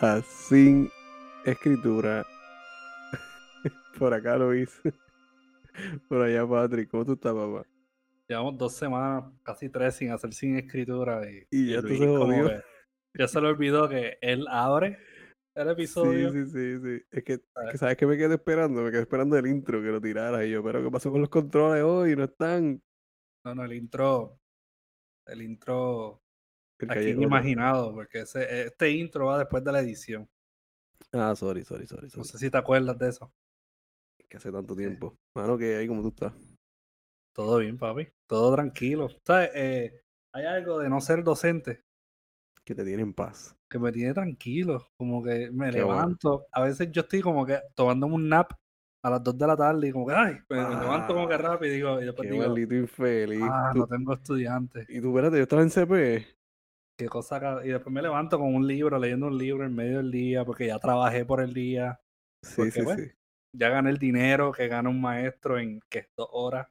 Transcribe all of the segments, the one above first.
A Sin Escritura. Por acá Luis. Por allá Patrick. ¿Cómo tú estás, papá? Llevamos dos semanas, casi tres, sin hacer sin escritura. Y, Y ya tú se jodió. que ya se le olvidó que él abre el episodio. Sí, sí, sí, sí. Es que, ¿sabes? que ¿sabes qué me quedé esperando? Me quedé esperando el intro que lo tirara. Y yo, pero ¿qué pasó con los controles hoy? No están. No, no, el intro. El intro aquí imaginado, porque ese, este intro va después de la edición. Ah, sorry, sorry, sorry. No sé si te acuerdas de eso. Que hace tanto tiempo. Mano, que ahí como tú estás. Todo bien, papi. Todo tranquilo. ¿Sabes? Eh, hay algo de no ser docente Que te tiene en paz. que me tiene tranquilo. Como que me Qué bueno. levanto. A veces yo estoy como que tomándome un nap a las 2 de la tarde y como que, ay, me, me levanto como que Ah, rápido y digo, y después Qué digo, infeliz. ah, Tú- no tengo estudiantes. Y tú, espérate, yo estaba en CP. Qué cosa. Y después me levanto con un libro, leyendo un libro en medio del día, porque ya trabajé por el día. Sí, Porque, sí, bueno, sí. Ya gané el dinero que gana un maestro en que dos horas.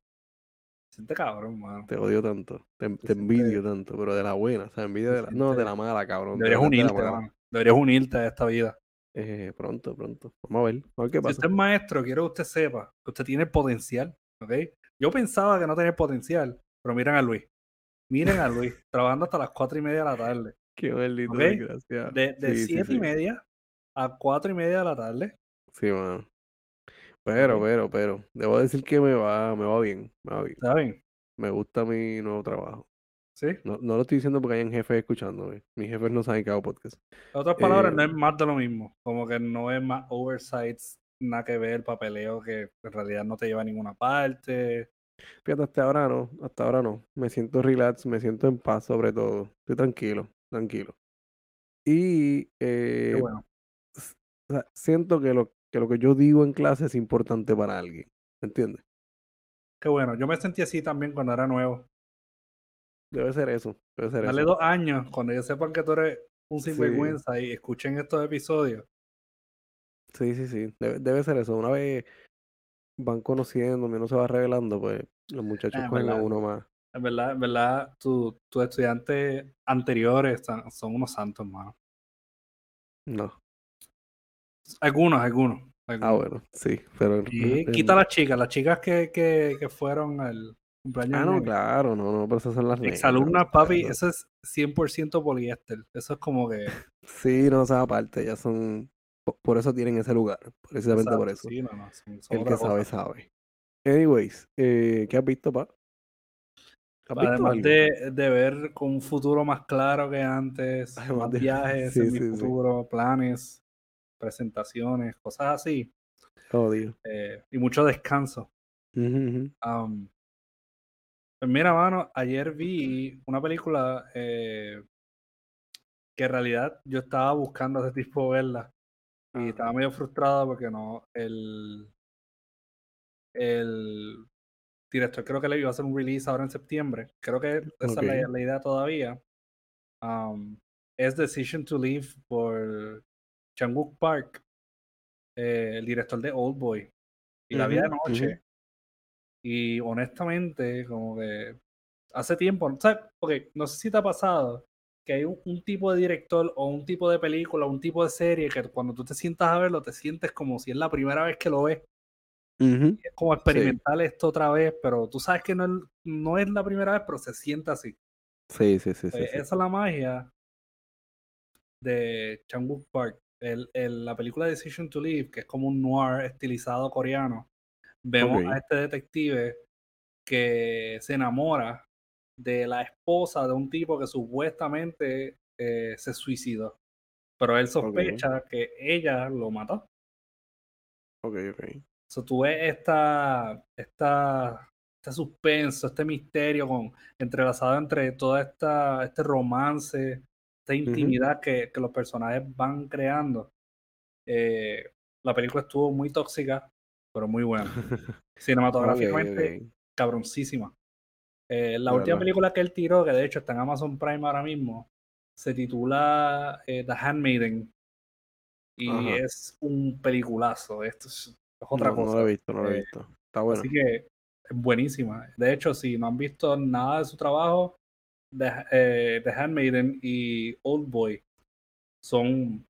Siente cabrón, mano. Te odio tanto. Te, envidio tanto, pero de la buena. O sea, envidio se de la. No, de la mala, cabrón. de Deberías de unirte, mano. Deberías unirte a esta vida. Eh, pronto, pronto. Vamos a ver. A ver qué Si pasa. usted es maestro, quiero que usted sepa que usted tiene potencial, ¿ok? Yo pensaba que no tenía potencial, pero miren a Luis. Miren a Luis, trabajando hasta las cuatro y media de la tarde. Qué maldito ¿Ok? desgraciado. De, de Sí, sí, siete y media a cuatro y media de la tarde. Sí, mano. Pero, pero, pero. Debo decir que me va, me va bien. Me va bien. ¿Saben? Me gusta mi nuevo trabajo. ¿Sí? No, no lo estoy diciendo porque hayan jefes escuchándome. Mis jefes no saben que hago podcast. En otras palabras, no Eh, es más de lo mismo. Como que no es más oversights, nada que ver, papeleo que en realidad no te lleva a ninguna parte. Fíjate, hasta ahora no. Hasta ahora no. Me siento relax, me siento en paz sobre todo. Estoy tranquilo, tranquilo. Y eh, bueno. siento que lo, que lo que yo digo en clase es importante para alguien. ¿Me entiendes? Qué bueno. Yo me sentí así también cuando era nuevo. Debe ser eso. Debe ser Dale eso. dos años, cuando ellos sepan que tú eres un Sí. sinvergüenza y escuchen estos episodios. Sí, sí, sí. Debe, debe ser eso. Una vez van conociéndome, uno se va revelando, pues los muchachos Ah, en cogen a uno más. En verdad, en verdad, tu- tus estudiantes anteriores son, son unos santos, hermano. No. Algunos, algunos. Ah, bueno, sí. Pero Y quita las chicas, las chicas que, que, que fueron al cumpleaños. Ah, no, nene. claro, no, no, pero esas son las. Exalumnas, o papi, no. eso es 100% poliéster. Eso es como que. Sí, no, esas aparte, ya son. Po- Por eso tienen ese lugar. Precisamente por eso. Sí, no, no, son, son El que sabe, cosa. sabe. Anyways, eh, ¿qué has visto, pa? ¿Has Además de, de ver con un futuro más claro que antes, Además más de- viajes sí, en mi sí, sí. futuro, planes, presentaciones, cosas así, Oh, Dios. eh, y mucho descanso. Pues mira, mano, ayer vi una película eh, que en realidad yo estaba buscando hace tiempo verla y estaba medio frustrado porque no, el, el director creo que le iba a hacer un release ahora en septiembre. Creo que esa es la, idea todavía. Am, es Decision to Leave por Chan-wook Park, eh, el director de Old Boy. Y la vi de noche. Y honestamente, como que hace tiempo, ¿sabes? Ok, no sé si te ha pasado que hay un, un tipo de director o un tipo de película, un tipo de serie que cuando tú te sientas a verlo, te sientes como si es la primera vez que lo ves. Es como experimentar esto otra vez, pero tú sabes que no es, no es la primera vez, pero se siente así. Sí, sí, sí, sí, Pues sí. esa es la magia de Chan-wook Park. El, el- la película Decision to Leave, que es como un noir estilizado coreano. Vemos a este detective que se enamora de la esposa de un tipo que supuestamente eh, se suicidó. Pero él sospecha que ella lo mató. Ok, ok. So, tú ves esta, esta, este suspenso, este misterio con, entrelazado entre todo esta, este romance, esta intimidad que, que los personajes van creando. Eh, la película estuvo muy tóxica, pero muy buena. Cinematográficamente, Ok, ok. cabroncísima. Eh, la última verdad. película que él tiró, que de hecho está en Amazon Prime ahora mismo, se titula eh, The Handmaiden. Y Ajá. es un peliculazo. Esto es, es otra No, cosa. no lo he visto, no lo he Eh, visto. Está bueno. Así que es buenísima. De hecho, si no han visto nada de su trabajo, The, eh, The Handmaiden y Old Boy son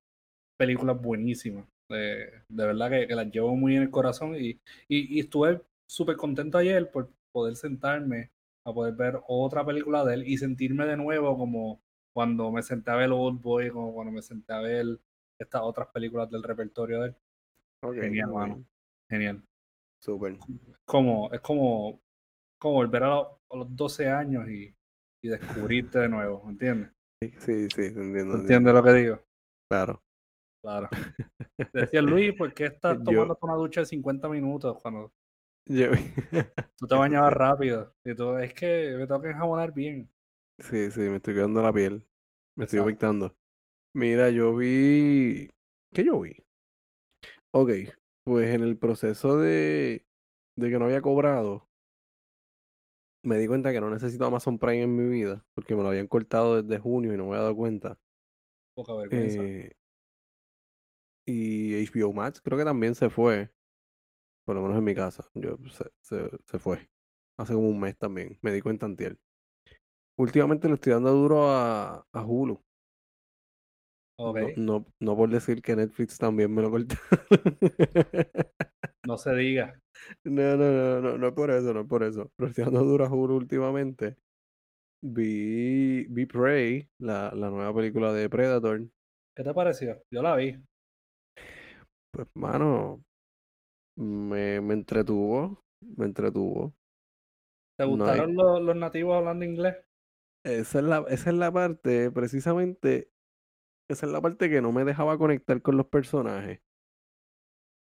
películas buenísimas. de verdad que, las llevo muy en el corazón y, y, estuve súper contento ayer por poder sentarme a poder ver otra película de él y sentirme de nuevo como cuando me senté a ver Old Boy, como cuando me senté a ver estas otras películas del repertorio de él. Genial, mano. Genial. Súper. Como, es como, como volver a, los 12 años y, y descubrirte de nuevo, ¿entiendes? Sí, sí, sí, entiendo. ¿Entiendes lo que digo? Claro. Claro. Decía Luis, ¿por qué estás tomando una ducha de 50 minutos cuando yo... tú te bañabas rápido? Y tú, es que me tengo que enjabonar bien. Sí, sí, me estoy quedando la piel. Me estoy afectando. Mira, yo vi. ¿Qué yo vi? Ok, pues en el proceso de, de que no había cobrado, me di cuenta que no necesito Amazon Prime en mi vida, porque me lo habían cortado desde junio y no me había dado cuenta. Poca vergüenza. Eh, y HBO Max creo que también se fue, por lo menos en mi casa. Yo, se, se, fue. Hace como un mes también, me di cuenta antier. Últimamente le estoy dando duro a, a Hulu. No, no, por decir que Netflix también me lo cortó. no se diga. No, no, no, no, no es por eso, no es por eso. Pero estoy dando duro a Hulu últimamente. Vi, vi Prey, la, la nueva película de Predator. ¿Qué te pareció? Yo la vi. Pues, mano, me, me entretuvo, me entretuvo. ¿Te gustaron los, los, nativos hablando inglés? Esa es, la, esa es la parte, precisamente, esa es la parte que no me dejaba conectar con los personajes.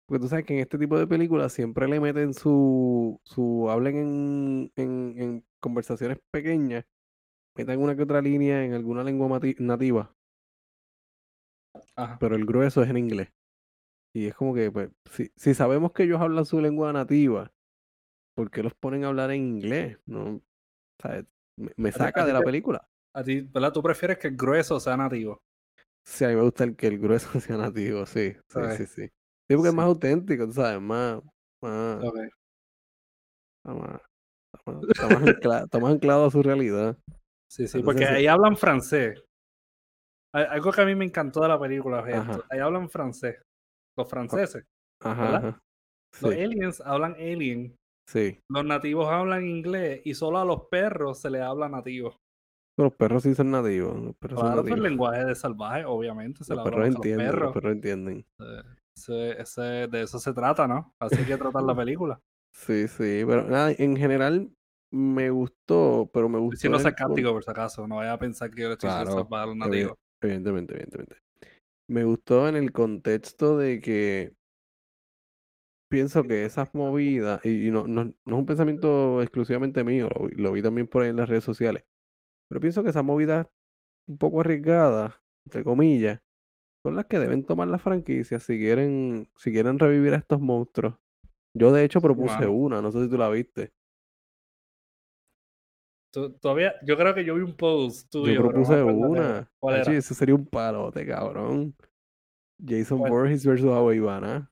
Porque tú sabes que en este tipo de películas siempre le meten su, su hablen en, en, en conversaciones pequeñas, metan una que otra línea en alguna lengua nativa. Pero el grueso es en inglés. Y es como que, pues, si, si sabemos que ellos hablan su lengua nativa, ¿por qué los ponen a hablar en inglés? No, Me, saca de la película. A ti, ¿verdad? ¿Tú prefieres que el grueso sea nativo? Sí, a mí me gusta el que el grueso sea nativo, sí. Sí, sí, sí. Sí, porque es más auténtico, tú sabes, más. más Está más, está más, anclado, a su realidad. Sí, sí, porque ahí hablan francés. Algo que a mí me encantó de la película Ahí hablan francés los franceses. Ajá, Los aliens hablan alien. Sí. Los nativos hablan inglés y solo a los perros se les habla nativo. Los perros sí son nativos. Los perros claro, son el lenguaje de salvaje, obviamente. Se los, perros entienden, los perros. los perros entienden. de eso se trata, ¿no? Así que tratar la película. Sí, sí, pero nada, en general me gustó, pero me gustó. Si no sarcástico, por si acaso, no vaya a pensar que yo le estoy claro, a los nativos. Evidentemente, evidentemente. Me gustó en el contexto de que pienso que esas movidas, y, no, no, no, es un pensamiento exclusivamente mío, lo, vi también por ahí en las redes sociales, pero pienso que esas movidas un poco arriesgadas, entre comillas, son las que deben tomar las franquicias si quieren, si quieren revivir a estos monstruos. Yo de hecho propuse una, no sé si tú la viste. Todavía, yo creo que yo vi un post tuyo. Yo propuse una. ¿Cuál era? eso sería un palote, cabrón. Jason Voorhees versus Ivana.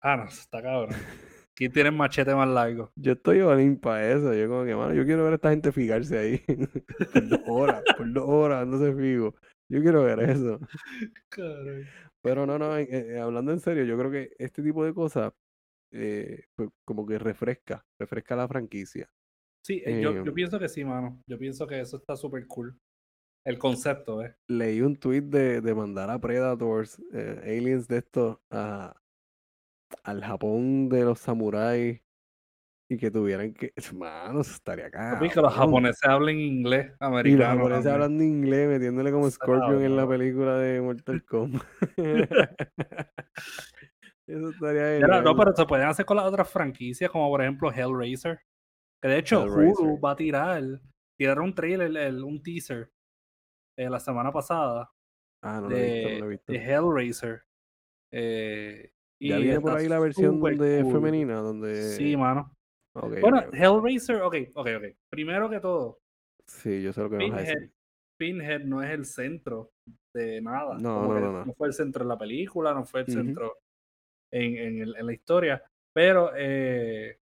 Ah, no, está cabrón. ¿Quién tiene el machete más largo? Yo estoy all para eso. Yo como que, mano, yo quiero ver a esta gente fijarse ahí. por dos horas, por dos horas no se fijo. Yo quiero ver eso. Pero no, no, eh, hablando en serio, yo creo que este tipo de cosas eh, pues, como que refresca, refresca la franquicia. Sí, eh, yo, yo, em, pienso que sí, mano. Yo pienso que eso está súper cool. El concepto, ¿eh? Leí un tweet de, de mandar a Predators, eh, aliens de estos, a, al Japón de los samuráis y que tuvieran que. Mano, estaría acá. que los japoneses hablen inglés americano. Y los japoneses hablan inglés, metiéndole como Scorpion en la película de Mortal Kombat. Eso estaría bien. No, pero se pueden hacer con las otras franquicias, como por ejemplo Hellraiser. Que de hecho, Hulu va a tirar, tirar un trailer, un teaser eh, la semana pasada ah, no de, lo he visto, de Hellraiser. Eh, ya viene por ahí la versión de femenina, donde... Sí, mano. bueno, Hellraiser, ok, ok, ok. Primero que todo. Sí, yo sé lo que Pinhead, vas a decir. Pinhead no es el centro de nada. No, no, no, no, fue el centro de la película, no fue el centro en, en, en, la historia. Pero eh,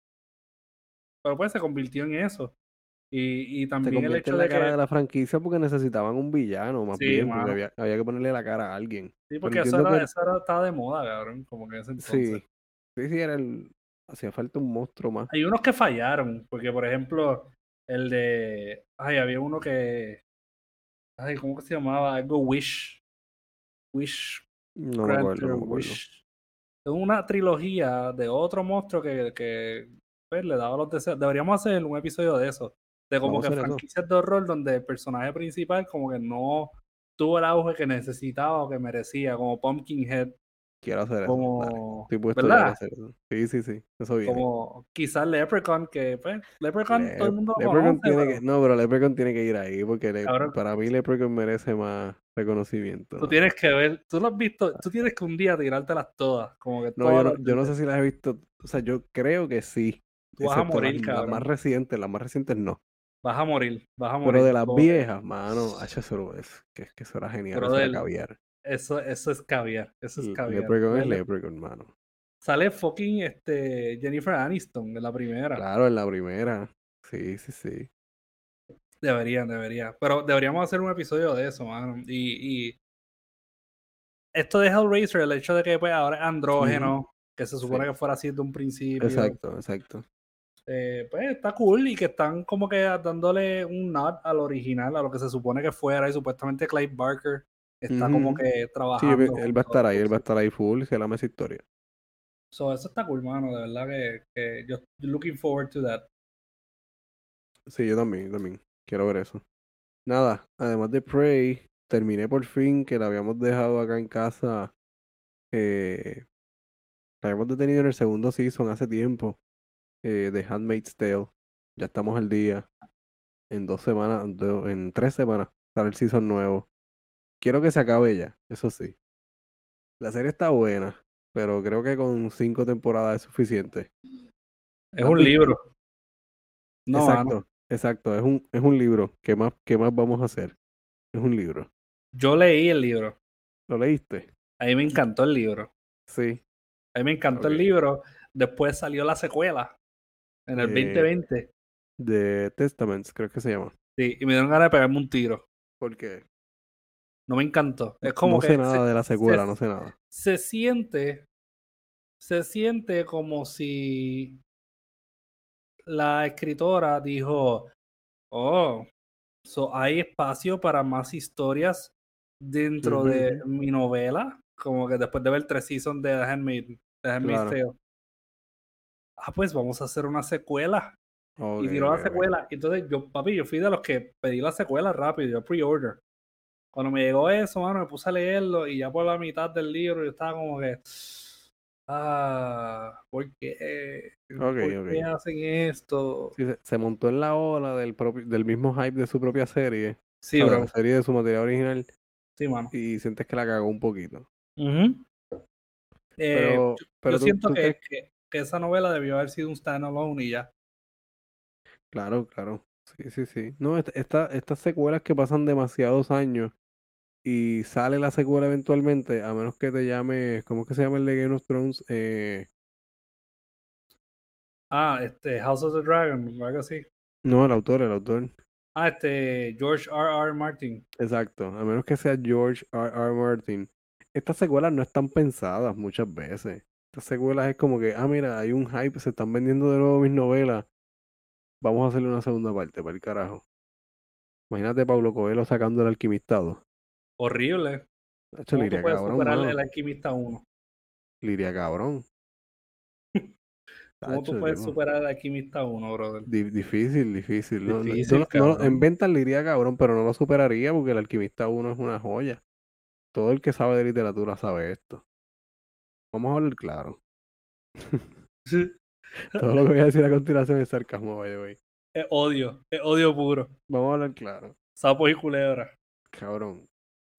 pero pues se convirtió en eso. Y, y también el hecho en la de cara que... de la franquicia porque necesitaban un villano, más Sí, bien, porque había, había que ponerle la cara a alguien. Sí, porque eso era, que eso era, estaba de moda, cabrón, como que en ese entonces. sí, sí, sí, era el, hacía falta un monstruo más. Hay unos que fallaron, porque por ejemplo, el de... Ay, había uno que... Ay, ¿cómo que se llamaba? Algo Wish. Wish No me acuerdo, Granter no me acuerdo. Wish. Es una trilogía de otro monstruo que, que pues, le daba los deseos. Deberíamos hacer un episodio de eso. De como Vamos que eso. franquicias de horror donde el personaje principal como que no tuvo el auge que necesitaba o que merecía, como Pumpkinhead, Quiero hacer eso. dale. como... A ¿Verdad? hacer eso. Sí, sí, sí. Eso viene. Como quizás Leprechaun, que pues Leprechaun todo el mundo Leprechaun conoce, tiene pero que, no, pero Leprechaun tiene que ir ahí porque le- para mí Leprechaun merece más reconocimiento. tú tienes que ver, tú lo has visto, tú tienes que un día tirártelas todas, como que No, yo no, yo no sé si las he visto, o sea, yo creo que sí. Tú vas a morir, las, cabrón. más recientes, las más recientes no. Vas a morir, vas a morir. Pero de las viejas, mano, eso es, que que eso era genial, eso era caviar. Eso, eso es caviar, eso es L- caviar. Leprechaun es Leprechaun, mano. Sale fucking este, Jennifer Aniston en la primera. Claro, en la primera. Sí, sí, sí. Deberían, deberían. Pero deberíamos hacer un episodio de eso, mano. Y, y esto de Hellraiser, el hecho de que pues, ahora es andrógeno, que se supone Sí. que fuera así desde un principio. Exacto, exacto. Eh, pues está cool y que están como que dándole un nod al original, a lo que se supone que fuera. Y supuestamente Clive Barker está como que Sí, trabajando. él, él va a estar ahí, él va a estar ahí full, se llama esa historia. So, eso está cool, mano. De verdad que, que yo looking forward to that. Sí, yo también, yo también. Quiero ver eso. Nada, además de Prey, terminé por fin que la habíamos dejado acá en casa. Eh, la habíamos detenido en el segundo season hace tiempo. Eh, de Handmaid's Tale. Ya estamos al día. En dos semanas, en tres semanas, sale el season nuevo. Quiero que se acabe ya, eso sí. La serie está buena, pero creo que con cinco temporadas es suficiente. Es ¿La has un libro. No, exacto, mano. exacto. Es un, es un libro. ¿Qué más, qué más vamos a hacer? Es un libro. Yo leí el libro. ¿Lo leíste? A mí me encantó el libro. Sí. A mí me encantó el libro. Después salió la secuela en el Eh, 2020. De Testaments, creo que se llama. Sí, y me dieron ganas de pegarme un tiro. Porque No me encantó. Es como no que sé se- nada de la secuela, se- no sé nada. se siente, se siente como si la escritora dijo, oh, so hay espacio para más historias dentro de mi novela, como que después de ver tres seasons de The Handmaid, The Handmaid's Claro. Ah, pues vamos a hacer una secuela. Y tiró la secuela. Entonces yo, papi, yo fui de los que pedí la secuela rápido, yo pre-order. Cuando me llegó eso, mano, me puse a leerlo y ya por la mitad del libro yo estaba como que, ah, ¿por qué? ¿Por qué hacen esto? Sí, se, se montó en la ola del, propio, del mismo hype de su propia serie. Sí, bro. la serie de su material original. Sí, mano. Y sientes que la cagó un poquito. Eh, Pero, yo- pero yo tú, siento tú que, crees- que, que esa novela debió haber sido un standalone y ya. Claro, claro. Sí, sí, sí. No, est- esta, estas secuelas que pasan demasiados años y sale la secuela eventualmente, a menos que te llame, ¿cómo es que se llama el de Game of Thrones? Eh, Ah, este, House of the Dragon, algo así. no, el autor, el autor. Ah, este, George R. R. Martin. Exacto. A menos que sea George R. R. Martin. Estas secuelas no están pensadas muchas veces. Estas secuelas es como que, ah, mira, hay un hype, se están vendiendo de nuevo mis novelas. Vamos a hacerle una segunda parte, para el carajo. Imagínate Pablo Coelho sacando el alquimistado. Horrible. ¿Cómo tú puedes cabrón, superar mano. el alquimista 1? Liria cabrón. ¿Cómo tú puedes tipo, superar el alquimista 1, brother? di- difícil, difícil. No, Difícil, no- no en ventas Liria cabrón, pero no lo superaría porque el alquimista 1 es una joya. Todo el que sabe de literatura sabe esto. Vamos a hablar claro. Todo lo que voy a decir a continuación es sarcasmo, by the way. Es odio, es odio puro. Vamos a hablar claro. Sapos y culebras. Cabrón.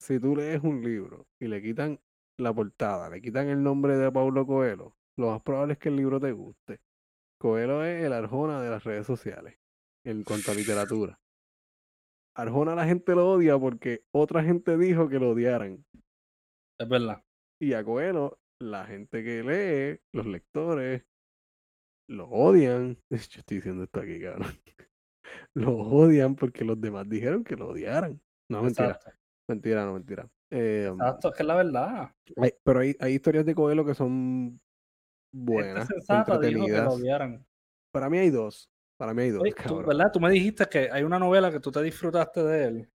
Si tú lees un libro y le quitan la portada, le quitan el nombre de Paulo Coelho, lo más probable es que el libro te guste. Coelho es el Arjona de las redes sociales en cuanto a literatura. Arjona la gente lo odia porque otra gente dijo que lo odiaran. Es verdad. Y a Coelho, la gente que lee, los lectores, lo odian. Yo estoy diciendo esto aquí, cabrón. lo odian porque los demás dijeron que lo odiaran. No, mentira. Exacto. Mentira, no, mentira. Eh, Exacto, es que es la verdad. hay- pero hay, hay historias de Coelho que son buenas, sensata dijo que lo entretenidas. odiaran. Para mí hay dos. Para mí hay dos, Oye, tú. ¿verdad? Tú me dijiste que hay una novela que tú te disfrutaste de él.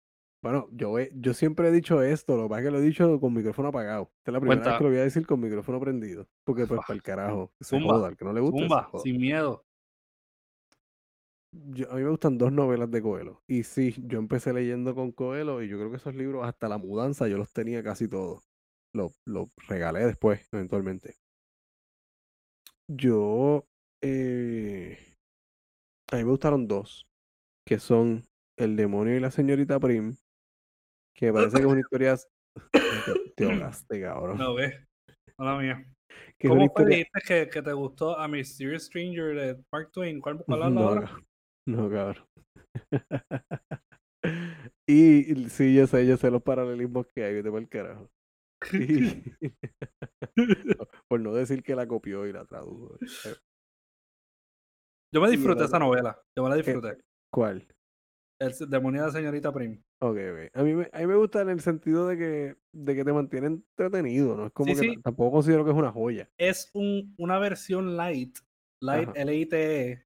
Bueno, yo, he- yo siempre he dicho esto, lo que pasa es que lo he dicho con micrófono apagado. Esta es la primera vez que lo voy a decir con micrófono prendido. Porque pues para el carajo, que se Zumba, joda, al que no le gusta, Zumba, sin miedo. Yo- a mí me gustan dos novelas de Coelho. Y sí, yo empecé leyendo con Coelho y yo creo que esos libros, hasta la mudanza, yo los tenía casi todos. Los los regalé después, eventualmente. Yo, eh, a mí me gustaron dos, que son El demonio y la señorita Prim, que parece que es una historia... Te, te ahogaste, cabrón. No ves. Hola mía. Que ¿Cómo fue? historia... Dijiste que, que te gustó A Mysterious Stranger de Mark Twain. ¿Cuál, cuál habla No. No, cabrón. Y sí, yo sé, yo sé los paralelismos que hay, vete por el carajo. Y- por no decir que la copió y la tradujo. Eh, Yo me disfruté esa novela. Yo me la disfruté. ¿Cuál? El demonio de la señorita Prim. Ok, ok. A mí, me, a mí me gusta en el sentido de que, de que te mantiene entretenido, ¿no? Es como Sí, que sí. tampoco considero que es una joya. Es un, una versión light, light. L-I-T-E,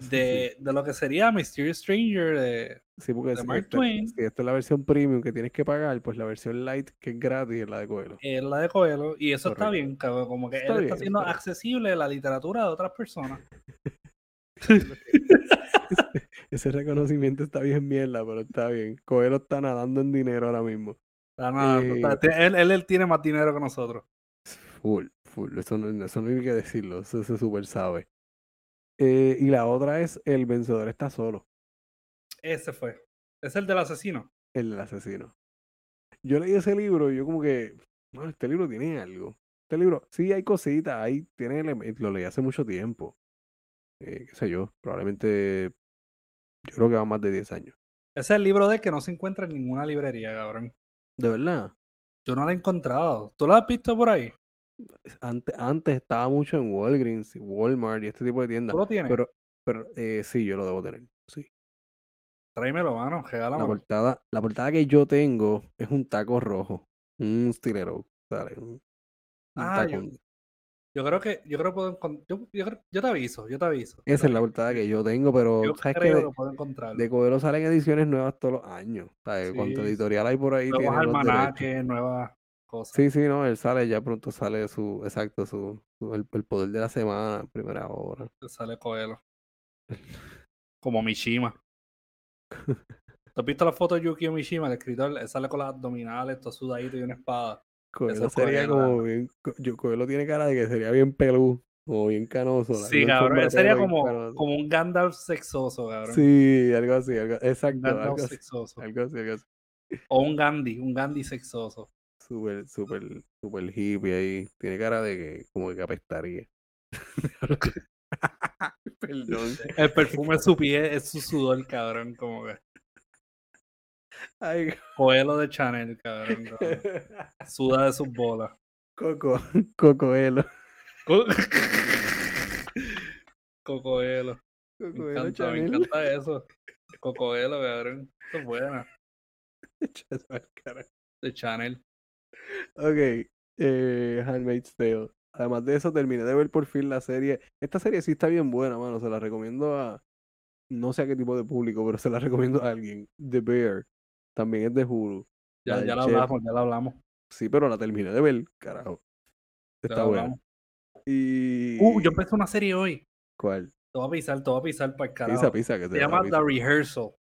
Sí, de, de lo que sería Mysterious Stranger de, Sí, porque de si Mark esta, Twain. si esta es la versión premium que tienes que pagar, pues la versión light que es gratis es la de Coelho. es la de Coelho, y eso está bien, cabrón, como que Está él bien, está haciendo está accesible la literatura de otras personas. Ese reconocimiento está bien mierda, pero está bien. Coelho está nadando en dinero ahora mismo. Está nada, Eh, está- él, él, él tiene más dinero que nosotros. Full, full. Eso no, eso no hay que decirlo, eso se super sabe. Eh, y la otra es El vencedor está solo, Ese fue. Es el del asesino. el del asesino. Yo leí ese libro y yo como que, bueno, este libro tiene algo. Este libro, sí hay cositas, ahí tiene elementos, lo leí hace mucho tiempo. Eh, qué sé yo, probablemente, yo creo que va más de 10 años. Ese es el libro de él que no se encuentra en ninguna librería, cabrón. De verdad. Yo no lo he encontrado. ¿Tú lo has visto por ahí? Antes, antes estaba mucho en Walgreens, y Walmart y este tipo de tiendas. ¿Tú lo tienes? Pero, pero eh, sí, yo lo debo tener. Sí. Tráemelo, mano. La Regálamelo. portada, la portada que yo tengo es un taco rojo. Un stilero. ¿sale? Un, un Ah, yo, tacón. Yo creo que yo creo que puedo encon- yo, yo, te aviso, yo te aviso. Esa es la portada que yo tengo, pero Yo sabes que creo de, que puedo encontrarlo. de Coelho salen ediciones nuevas todos los años. ¿sabes? Cuánto Sí, editorial hay por ahí nuevos almanaques, nuevas cosas. Sí, sí, no, él sale, ya pronto sale su, exacto, su, su- el, el poder de la semana, primera hora. Sale Coelho. Como Mishima. ¿Tú has visto la foto de Yukio Mishima, el escritor? Él sale con las abdominales, todo sudadito y una espada. Coelho es sería como bien, yo, Coelho tiene cara de que sería bien pelú, como bien canoso. Sí, cabrón. sería como, canoso. como un Gandalf sexoso, cabrón. Sí, algo así, algo, exacto, Gandalf algo así, sexoso. algo así, algo así. O un Gandhi, un Gandhi sexoso. Súper, súper, súper hippie ahí. Tiene cara de que como que apestaría. Perdón. El perfume de su pie es su sudor, cabrón. Como que. Ay, Coelho de Chanel, cabrón. cabrón. Suda de sus bolas. Coco, Cocoelo. Co- Cocoelo. Me Cocoelo encanta, me encanta eso. Cocoelo, cabrón. Eso es buena. De Chanel. Ok, eh, Handmaid's Tale. Además de eso, terminé de ver por fin la serie. Esta serie sí está bien buena, mano. Se la recomiendo a. No sé a qué tipo de público, pero se la recomiendo a alguien. The Bear. También es de Hulu. Ya, del ya lo chef. hablamos, ya lo hablamos. Sí, pero la terminé de ver, carajo. Está lo buena. Y. Uh, yo empecé una serie hoy. ¿Cuál? Te voy a pisar, te voy a pisar para el carajo. Pisa, pisa, que Se te llama pisa. The Rehearsal.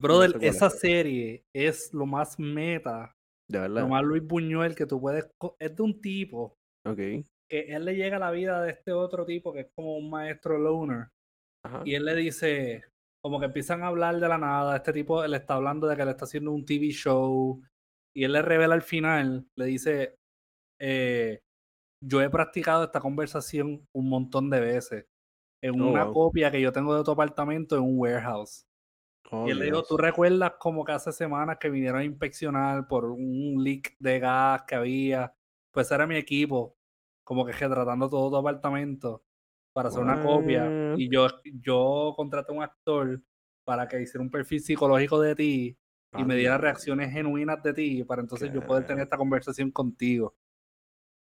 Brother, sé esa es. serie es lo más meta, De lo verdad. más Luis Buñuel que tú puedes. Es de un tipo Ok. que él le llega a la vida de este otro tipo que es como un maestro loner. Ajá. Y él le dice, como que empiezan a hablar de la nada. Este tipo le está hablando de que le está haciendo un TV show. Y él le revela al final, le dice, eh, yo he practicado esta conversación un montón de veces. En Oh, una wow. copia que yo tengo de tu apartamento en un warehouse. Oh, y él le dijo. ¿tú recuerdas como que hace semanas que vinieron a inspeccionar por un leak de gas que había? Pues era mi equipo, como que retratando todo tu apartamento. Para hacer una copia y yo, yo contraté a un actor para que hiciera un perfil psicológico de ti y me diera reacciones genuinas de ti para entonces yo poder tener esta conversación contigo.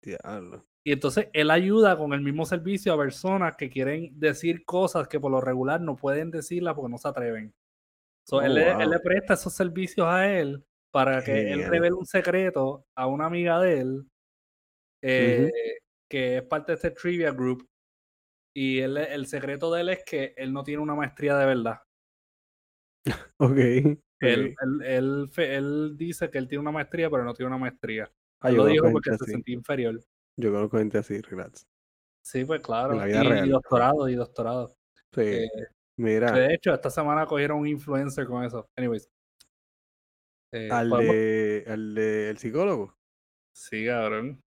Diablo. Y entonces él ayuda con el mismo servicio a personas que quieren decir cosas que por lo regular no pueden decirlas porque no se atreven. So, él, le, él, le, oh, presta esos servicios a él para que él revele un secreto a una amiga de él eh, que es parte de este trivia group. Y él, el secreto de él es que él no tiene una maestría de verdad. ok. Él, él, él, dice que él tiene una maestría, pero no tiene una maestría. Ah, lo dijo porque se sentía inferior. Yo conozco gente así, relax. Sí, pues claro. y, doctorado, y doctorado. Sí. Eh, Mira. De hecho, esta semana cogieron un influencer con eso. Anyways. Eh, ¿Al, de, ¿Al de el psicólogo? Sí, cabrón.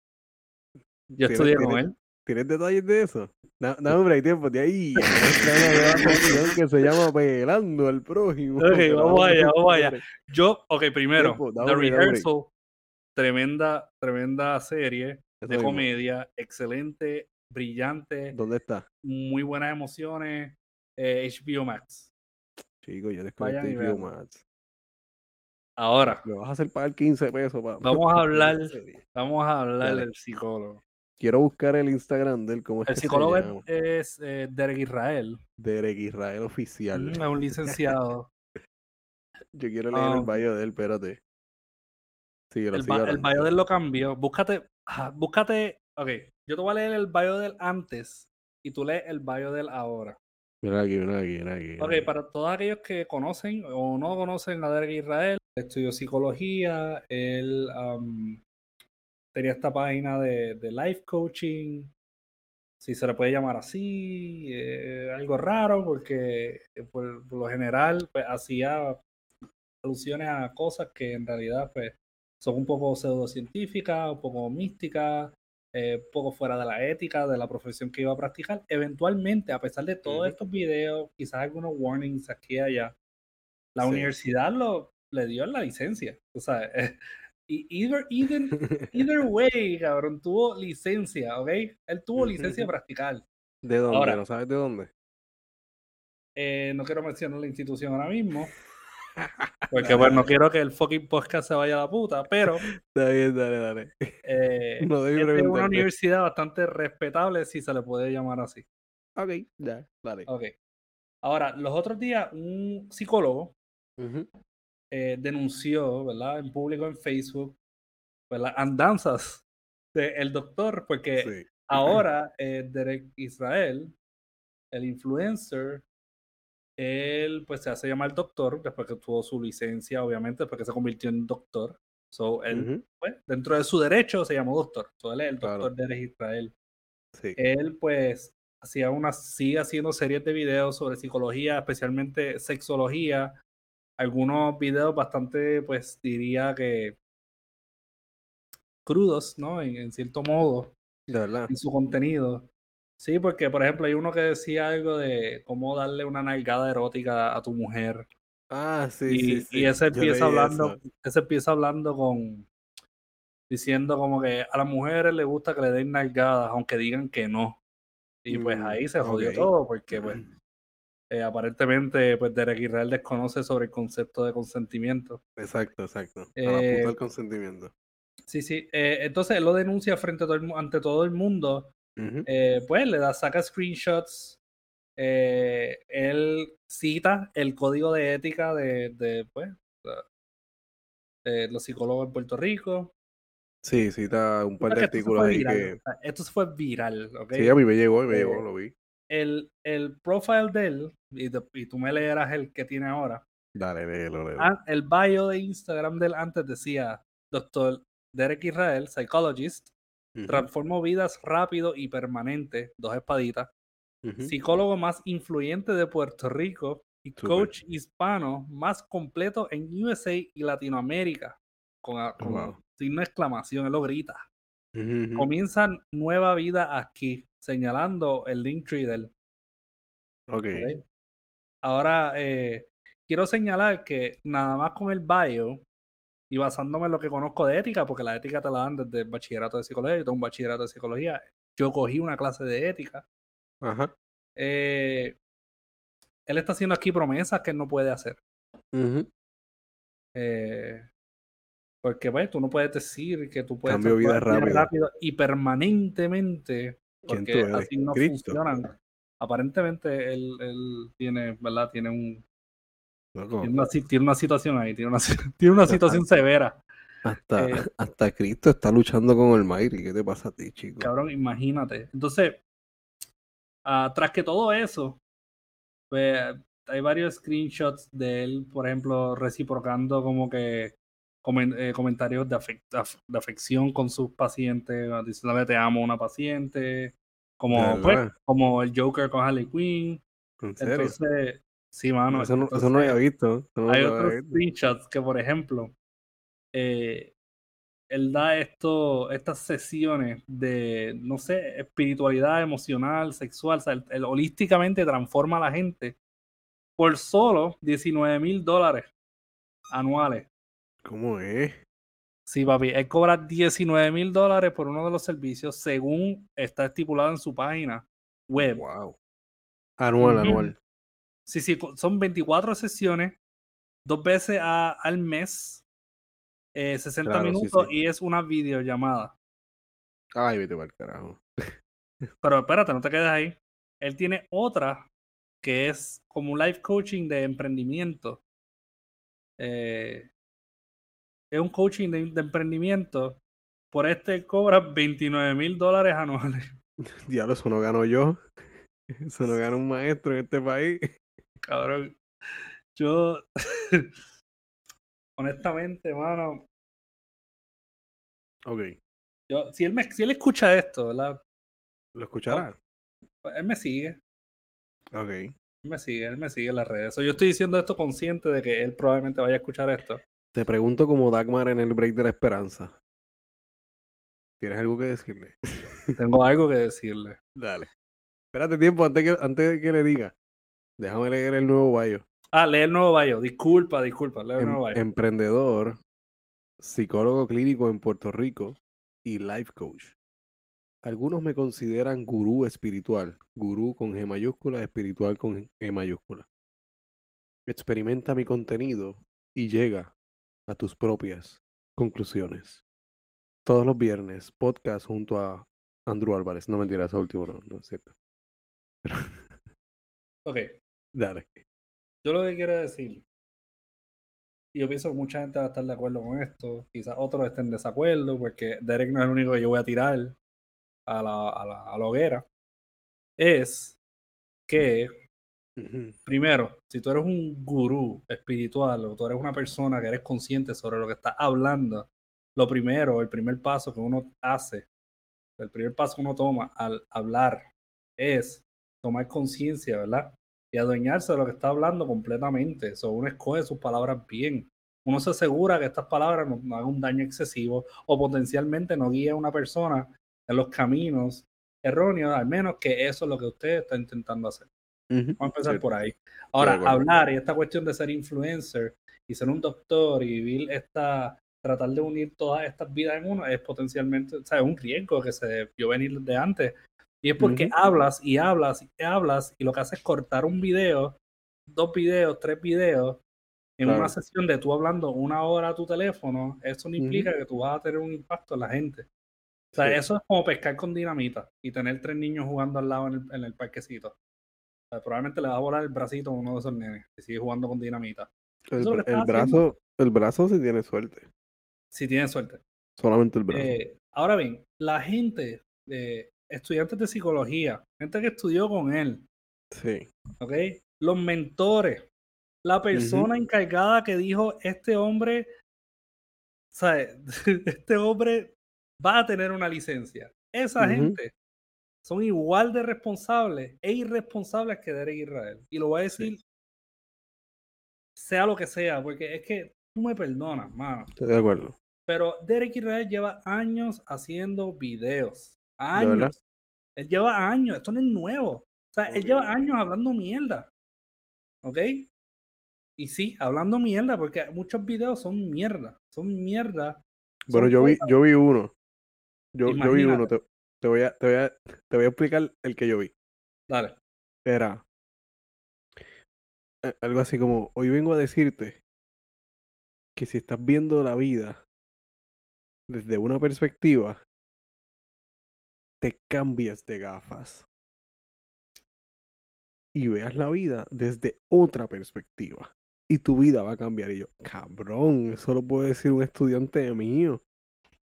Yo estudié con él. ¿Tienes detalles de eso? No, no hombre, hay tiempo de ahí. que se llama Pelando al prójimo. Ok, vamos allá, vamos allá. Yo, ok, primero, The Rehearsal, tremenda, tremenda serie de comedia, excelente, brillante. ¿Dónde está? Muy buenas emociones. Eh, HBO Max. Chico, yo descubrí HBO Max. Ahora. Me vas a hacer pagar 15 pesos para. Vamos a hablar. Vamos a hablar del psicólogo. Quiero buscar el Instagram de él. ¿cómo es el psicólogo es, eh, Derek Israel. Derek Israel oficial. Mm, es un licenciado. Yo quiero leer el ah. bio de él, espérate. Sí, el, el bio de él lo cambió. Búscate, búscate, ok, yo te voy a leer el bio de él antes y tú lees el bio de él ahora. Mira aquí, mira aquí, mira aquí. Ok, para todos aquellos que conocen o no conocen a Derek Israel, estudió psicología, él tenía esta página de, life coaching, si se le puede llamar así, eh, algo raro porque eh, por, lo general pues, hacía alusiones a cosas que en realidad pues, son un poco pseudocientíficas, un poco místicas, eh, un poco fuera de la ética, de la profesión que iba a practicar. Eventualmente, a pesar de todos estos videos, quizás algunos warnings aquí y allá, la universidad lo, le dio la licencia. O sea, either, either, way, cabrón, tuvo licencia, ¿ok? Él tuvo licencia para practicar. ¿De dónde? ¿No sabes de dónde? Eh, no quiero mencionar la institución ahora mismo. Porque bueno, no quiero que el fucking podcast se vaya a la puta, pero. Está bien, dale, dale. Eh, es una universidad bastante respetable, si se le puede llamar así. Ok, ya, dale. Ok. Ahora, los otros días, un psicólogo eh, denunció, ¿verdad? En público en Facebook, las Andanzas del doctor, porque ahora eh, Derek Israel, el influencer, él pues se hace llamar doctor después que tuvo su licencia, obviamente, porque se convirtió en doctor. So, él, pues, dentro de su derecho se llamó doctor. So, él es el doctor Derek Israel. Él, pues, hacía una, sigue haciendo series de videos sobre psicología, especialmente sexología, algunos videos bastante, pues diría que crudos, ¿no? En, cierto modo. De verdad. En su contenido. Sí, porque por ejemplo hay uno que decía algo de cómo darle una nalgada erótica a tu mujer. Ah, sí, y, sí, sí. Y ese empieza hablando, ese empieza hablando con diciendo como que a las mujeres les gusta que le den nalgadas, aunque digan que no. Y pues mm, ahí se jodió todo, porque pues Eh, aparentemente, pues Derek Israel desconoce sobre el concepto de consentimiento. Exacto, exacto. Eh, el consentimiento. Sí, sí. Eh, entonces él lo denuncia frente a todo el, ante todo el mundo. pues le da, saca screenshots. él cita el código de ética de, de pues, los psicólogos en Puerto Rico. Sí, cita un par de artículos ahí que. Esto fue viral, ¿ok? Sí, a mí me llegó, me llegó, lo vi el, el profile de él, y, tú me leerás el que tiene ahora. Dale, léelo, léelo. Ah, el bio de Instagram del antes decía, doctor Derek Israel, psychologist, transformó vidas rápido y permanente, dos espaditas, psicólogo más influyente de Puerto Rico y coach hispano más completo en USA y Latinoamérica. Con, con signo de exclamación, él lo grita. Comienza nueva vida aquí señalando el link del. Ok. Ahora, eh, quiero señalar que nada más con el bio y basándome en lo que conozco de ética, porque la ética te la dan desde el bachillerato de psicología, yo tengo un bachillerato de psicología, yo cogí una clase de ética Ajá. Eh, él está haciendo aquí promesas que él no puede hacer. Eh, porque, pues, tú no puedes decir que tú puedes Cambio vida transformar rápido. y permanentemente, ¿Quién tú porque así no Cristo. funcionan. Aparentemente, él, él tiene, ¿verdad? Tiene un, Loco, tiene una, tiene una situación ahí, tiene una, tiene una situación severa. hasta, eh, hasta Cristo está luchando con el Mayri. ¿Qué te pasa a ti, chico? Cabrón, imagínate. Entonces, ah, tras que todo eso, pues hay varios screenshots de él, por ejemplo, reciprocando como que comen- eh, comentarios de, afec- af- de afección con sus pacientes, ah, diciéndole te amo a una paciente, como, ¿De pues, como el Joker con Harley Quinn. ¿En serio? Entonces, sí, mano. eso, no, eso entonces, no lo había visto. eso no hay otros visto. screenshots que, por ejemplo, eh, él da esto, estas sesiones de, no sé, espiritualidad emocional, sexual, o sea, él, él holísticamente transforma a la gente por solo 19 mil dólares anuales. ¿Cómo es? Sí, papi, él cobra 19 mil dólares por uno de los servicios según está estipulado en su página web. Wow. Anual, anual. Sí, sí, son 24 sesiones, dos veces a- al mes, eh, 60 Claro, sí, minutos sí. y es una videollamada. Ay, vete para el carajo. Pero espérate, no te quedes ahí. Él tiene otra que es como un life coaching de emprendimiento. Eh, es un coaching de, de emprendimiento. Por este cobra 29 mil dólares anuales. Diablo, eso no gano yo. Eso no gana un maestro en este país. Cabrón. Yo, honestamente, mano, Ok. yo, si, él me, si él escucha esto, ¿verdad? ¿Lo escuchará? Pues él me sigue. Ok. Él me sigue, él me sigue en las redes. So, yo estoy diciendo esto consciente de que él probablemente vaya a escuchar esto. Te pregunto como Dagmar en el break de la esperanza. ¿Tienes algo que decirle? Tengo algo que decirle. Dale. Espérate tiempo antes que, antes de que le diga. Déjame leer el nuevo bio. Ah, lee el nuevo bio. Disculpa, disculpa, lee el Em- nuevo bio. emprendedor, psicólogo clínico en Puerto Rico y life coach. Algunos me consideran gurú espiritual, gurú con G mayúscula, espiritual con E mayúscula. Experimenta mi contenido y llega a tus propias conclusiones. Todos los viernes, podcast junto a Andrew Álvarez. No mentira, ese último no, no es cierto. Pero, Ok, dale. yo lo que quiero decir, y yo pienso que mucha gente va a estar de acuerdo con esto, quizás otros estén en desacuerdo, porque Derek no es el único que yo voy a tirar a la, a la, a la hoguera, es que Primero, si tú eres un gurú espiritual o tú eres una persona que eres consciente sobre lo que estás hablando, lo primero, el primer paso que uno hace, el primer paso que uno toma al hablar es tomar conciencia, ¿verdad? Y adueñarse de lo que está hablando completamente. Eso uno escoge sus palabras bien. Uno se asegura que estas palabras no, no hagan un daño excesivo o potencialmente no guíe a una persona en los caminos erróneos, al menos que eso es lo que usted está intentando hacer. Vamos a empezar por ahí. Ahora, hablar y esta cuestión de ser influencer y ser un doctor y vivir esta, tratar de unir todas estas vidas en uno es potencialmente, o sea, es un riesgo que se debió venir de antes. Y es porque hablas y hablas y hablas y lo que haces es cortar un video, dos videos, tres videos en Claro. una sesión de tú hablando una hora a tu teléfono. Eso no implica que tú vas a tener un impacto en la gente. O sea, Sí. eso es como pescar con dinamita y tener tres niños jugando al lado en el, en el parquecito. Probablemente le va a volar el bracito a uno de esos nenes si sigue jugando con dinamita. El, es que haciendo. brazo, el brazo sí tiene suerte. Si tienen suerte. Solamente el brazo. Eh, ahora bien, la gente, eh, estudiantes de psicología, gente que estudió con él, sí. ¿ok? Los mentores, la persona encargada que dijo, este hombre, ¿sabes? Este hombre va a tener una licencia. Esa gente son igual de responsables e irresponsables que Derek Israel. Y lo voy a decir, sea lo que sea, porque es que tú me perdonas, mano. Estoy de acuerdo. Pero Derek Israel lleva años haciendo videos. Años. Él lleva años. Esto no es nuevo. O sea, él lleva años hablando mierda. ¿Ok? Y sí, hablando mierda, porque muchos videos son mierda. Son mierda. Bueno, son yo vi, yo vi uno. Yo, yo vi uno. Te, te voy a, te, voy a, te voy a explicar el que yo vi. Dale. Era algo así como, hoy vengo a decirte que si estás viendo la vida desde una perspectiva, te cambies de gafas y veas la vida desde otra perspectiva. Y tu vida va a cambiar. Y yo, cabrón, eso lo puede decir un estudiante mío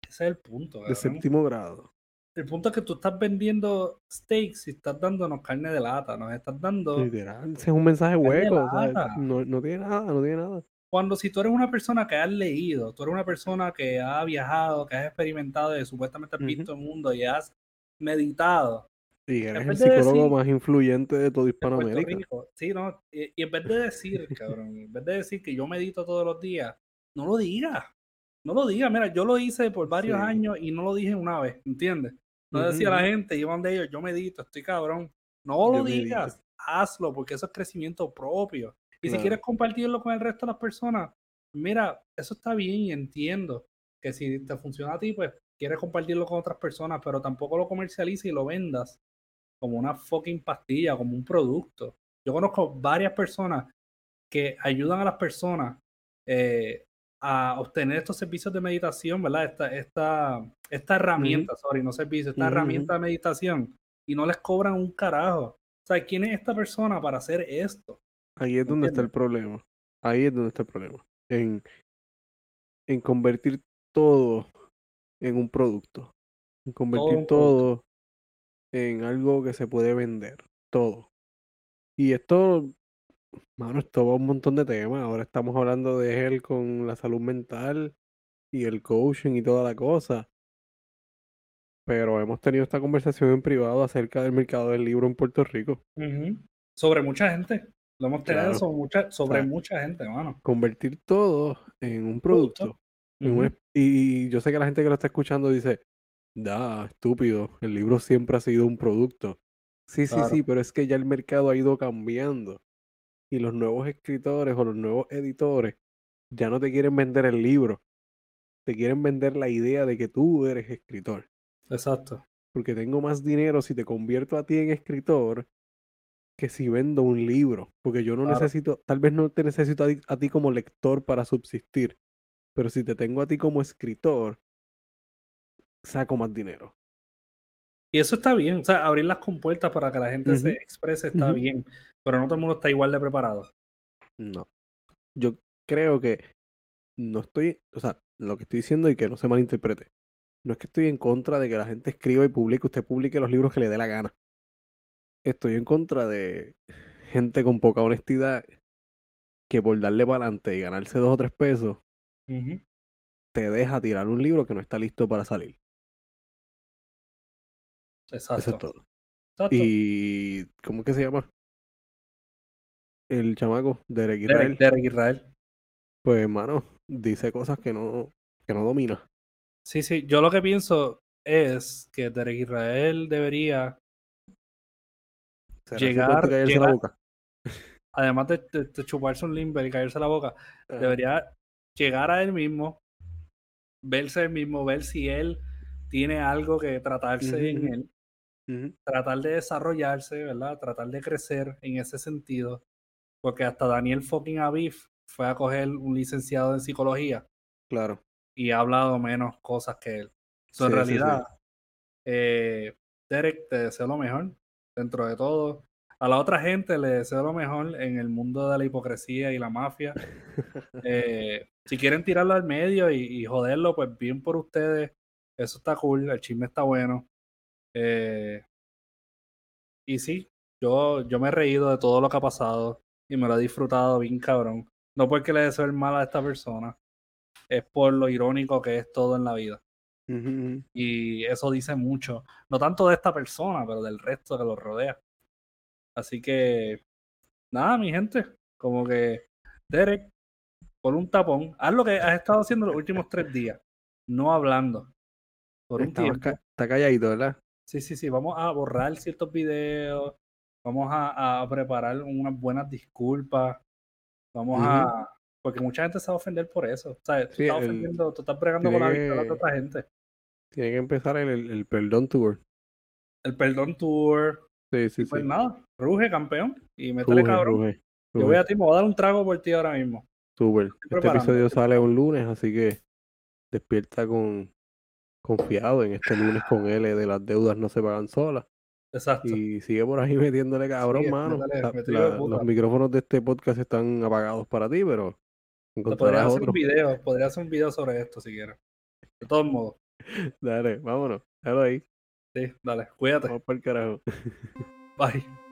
Ese es el punto, de séptimo grado. El punto es que tú estás vendiendo steaks y estás dándonos carne de lata, nos estás dando... Literal, ese es un mensaje de hueco. lata. No, no tiene nada, no tiene nada. Cuando si tú eres una persona que has leído, tú eres una persona que ha viajado, que has experimentado y supuestamente has visto el mundo y has meditado Y eres el de psicólogo decir- más influyente de de Puerto Hispanoamérica. Rico. Sí, ¿no? Y, y en vez de decir, cabrón, en vez de decir que yo medito todos los días, no lo digas. No lo digas. Mira, yo lo hice por varios Sí. años y no lo dije una vez, ¿entiendes? No decía la gente, iban de ellos, yo medito, estoy cabrón. No lo Yo digas, hazlo, porque eso es crecimiento propio. Y si quieres compartirlo con el resto de las personas, mira, eso está bien y entiendo que si te funciona a ti, pues quieres compartirlo con otras personas, pero tampoco lo comercialices y lo vendas como una fucking pastilla, como un producto. Yo conozco varias personas que ayudan a las personas eh, a obtener estos servicios de meditación, ¿verdad? Esta, esta, esta herramienta, sorry, no servicio, esta herramienta de meditación y no les cobran un carajo. O sea, ¿quién es esta persona para hacer esto? Ahí es donde está el problema. Ahí es donde está el problema. En, en convertir todo en un producto. En convertir producto. todo en algo que se puede vender. Todo. Y esto, mano, esto va un montón de temas. Ahora estamos hablando de él con la salud mental y el coaching y toda la cosa. Pero hemos tenido esta conversación en privado acerca del mercado del libro en Puerto Rico. Sobre mucha gente. Lo hemos tenido Claro. sobre mucha, sobre sea, mucha gente, hermano. Convertir todo en un Producto. en un y yo sé que la gente que lo está escuchando dice, da, estúpido, el libro siempre ha sido un producto. Sí, sí, sí, pero es que ya el mercado ha ido cambiando. Y los nuevos escritores o los nuevos editores ya no te quieren vender el libro. Te quieren vender la idea de que tú eres escritor. Exacto. Porque tengo más dinero si te convierto a ti en escritor que si vendo un libro. Porque yo no Claro. necesito, tal vez no te necesito a ti, a ti como lector para subsistir. Pero si te tengo a ti como escritor, saco más dinero. Y eso está bien, o sea, abrir las compuertas para que la gente se exprese está bien, pero no todo el mundo está igual de preparado. No. Yo creo que no estoy, o sea, lo que estoy diciendo y que no se malinterprete. No es que estoy en contra de que la gente escriba y publique, usted publique los libros que le dé la gana. Estoy en contra de gente con poca honestidad que por darle para adelante y ganarse dos o tres pesos, te deja tirar un libro que no está listo para salir. Eso es Exacto. todo. Exacto. Y, ¿cómo es que se llama? El chamaco, Derek Israel. Derek, Derek Israel. Pues, hermano, dice cosas que no, que no domina. Sí, sí, yo lo que pienso es que Derek Israel debería, ¿Será su Llegar- la boca? además de, de- de chuparse un limber y caerse la boca, Ajá. debería llegar a él mismo, verse él mismo, ver si él tiene algo que tratarse en él, tratar de desarrollarse, ¿verdad? Tratar de crecer en ese sentido. Porque hasta Daniel fucking Aviv fue a coger un licenciado en psicología Claro. y ha hablado menos cosas que él. So, en Sí, sí, sí. realidad, eh, Derek, te deseo lo mejor dentro de todo. A la otra gente le deseo lo mejor en el mundo de la hipocresía y la mafia. Eh, si quieren tirarlo al medio y, y joderlo, pues bien por ustedes. Eso está cool, el chisme está bueno. Eh, y sí, yo, yo me he reído de todo lo que ha pasado y me lo he disfrutado bien cabrón. No porque le deseo el mal a esta persona, es por lo irónico que es todo en la vida. Y eso dice mucho, no tanto de esta persona, pero del resto que lo rodea. Así que, nada, mi gente, como que, Derek, pon un tapón, haz lo que has estado haciendo los últimos tres días, no hablando. Por un Estabas tiempo. ca- está calladito, ¿verdad? Sí, sí, sí, vamos a borrar ciertos videos, vamos a, a preparar unas buenas disculpas, vamos Ujú. a... Porque mucha gente se va a ofender por eso. O sea, tú Sí, estás el- ofendiendo, tú estás bregando con la victoria de otra gente. Tiene que empezar el, el, el perdón tour. El perdón tour, Sí, sí, y pues sí. nada, ruge campeón y métele Ruge, cabrón. ruge, Yo ruge. voy a ti, me voy a dar un trago por ti ahora mismo. Súper. Este episodio sale un lunes, así que despierta con confiado en este lunes con L de las deudas no se pagan solas. Exacto. Y sigue por ahí metiéndole cabrón, mano. La- la- los micrófonos de este podcast están apagados para ti, pero Te podría encontrarás hacer un video, podría hacer un video sobre esto si quieres. De todos modos. Dale, vámonos. Déjalo ahí. Sí, dale, cuídate. Vamos para el carajo. Bye.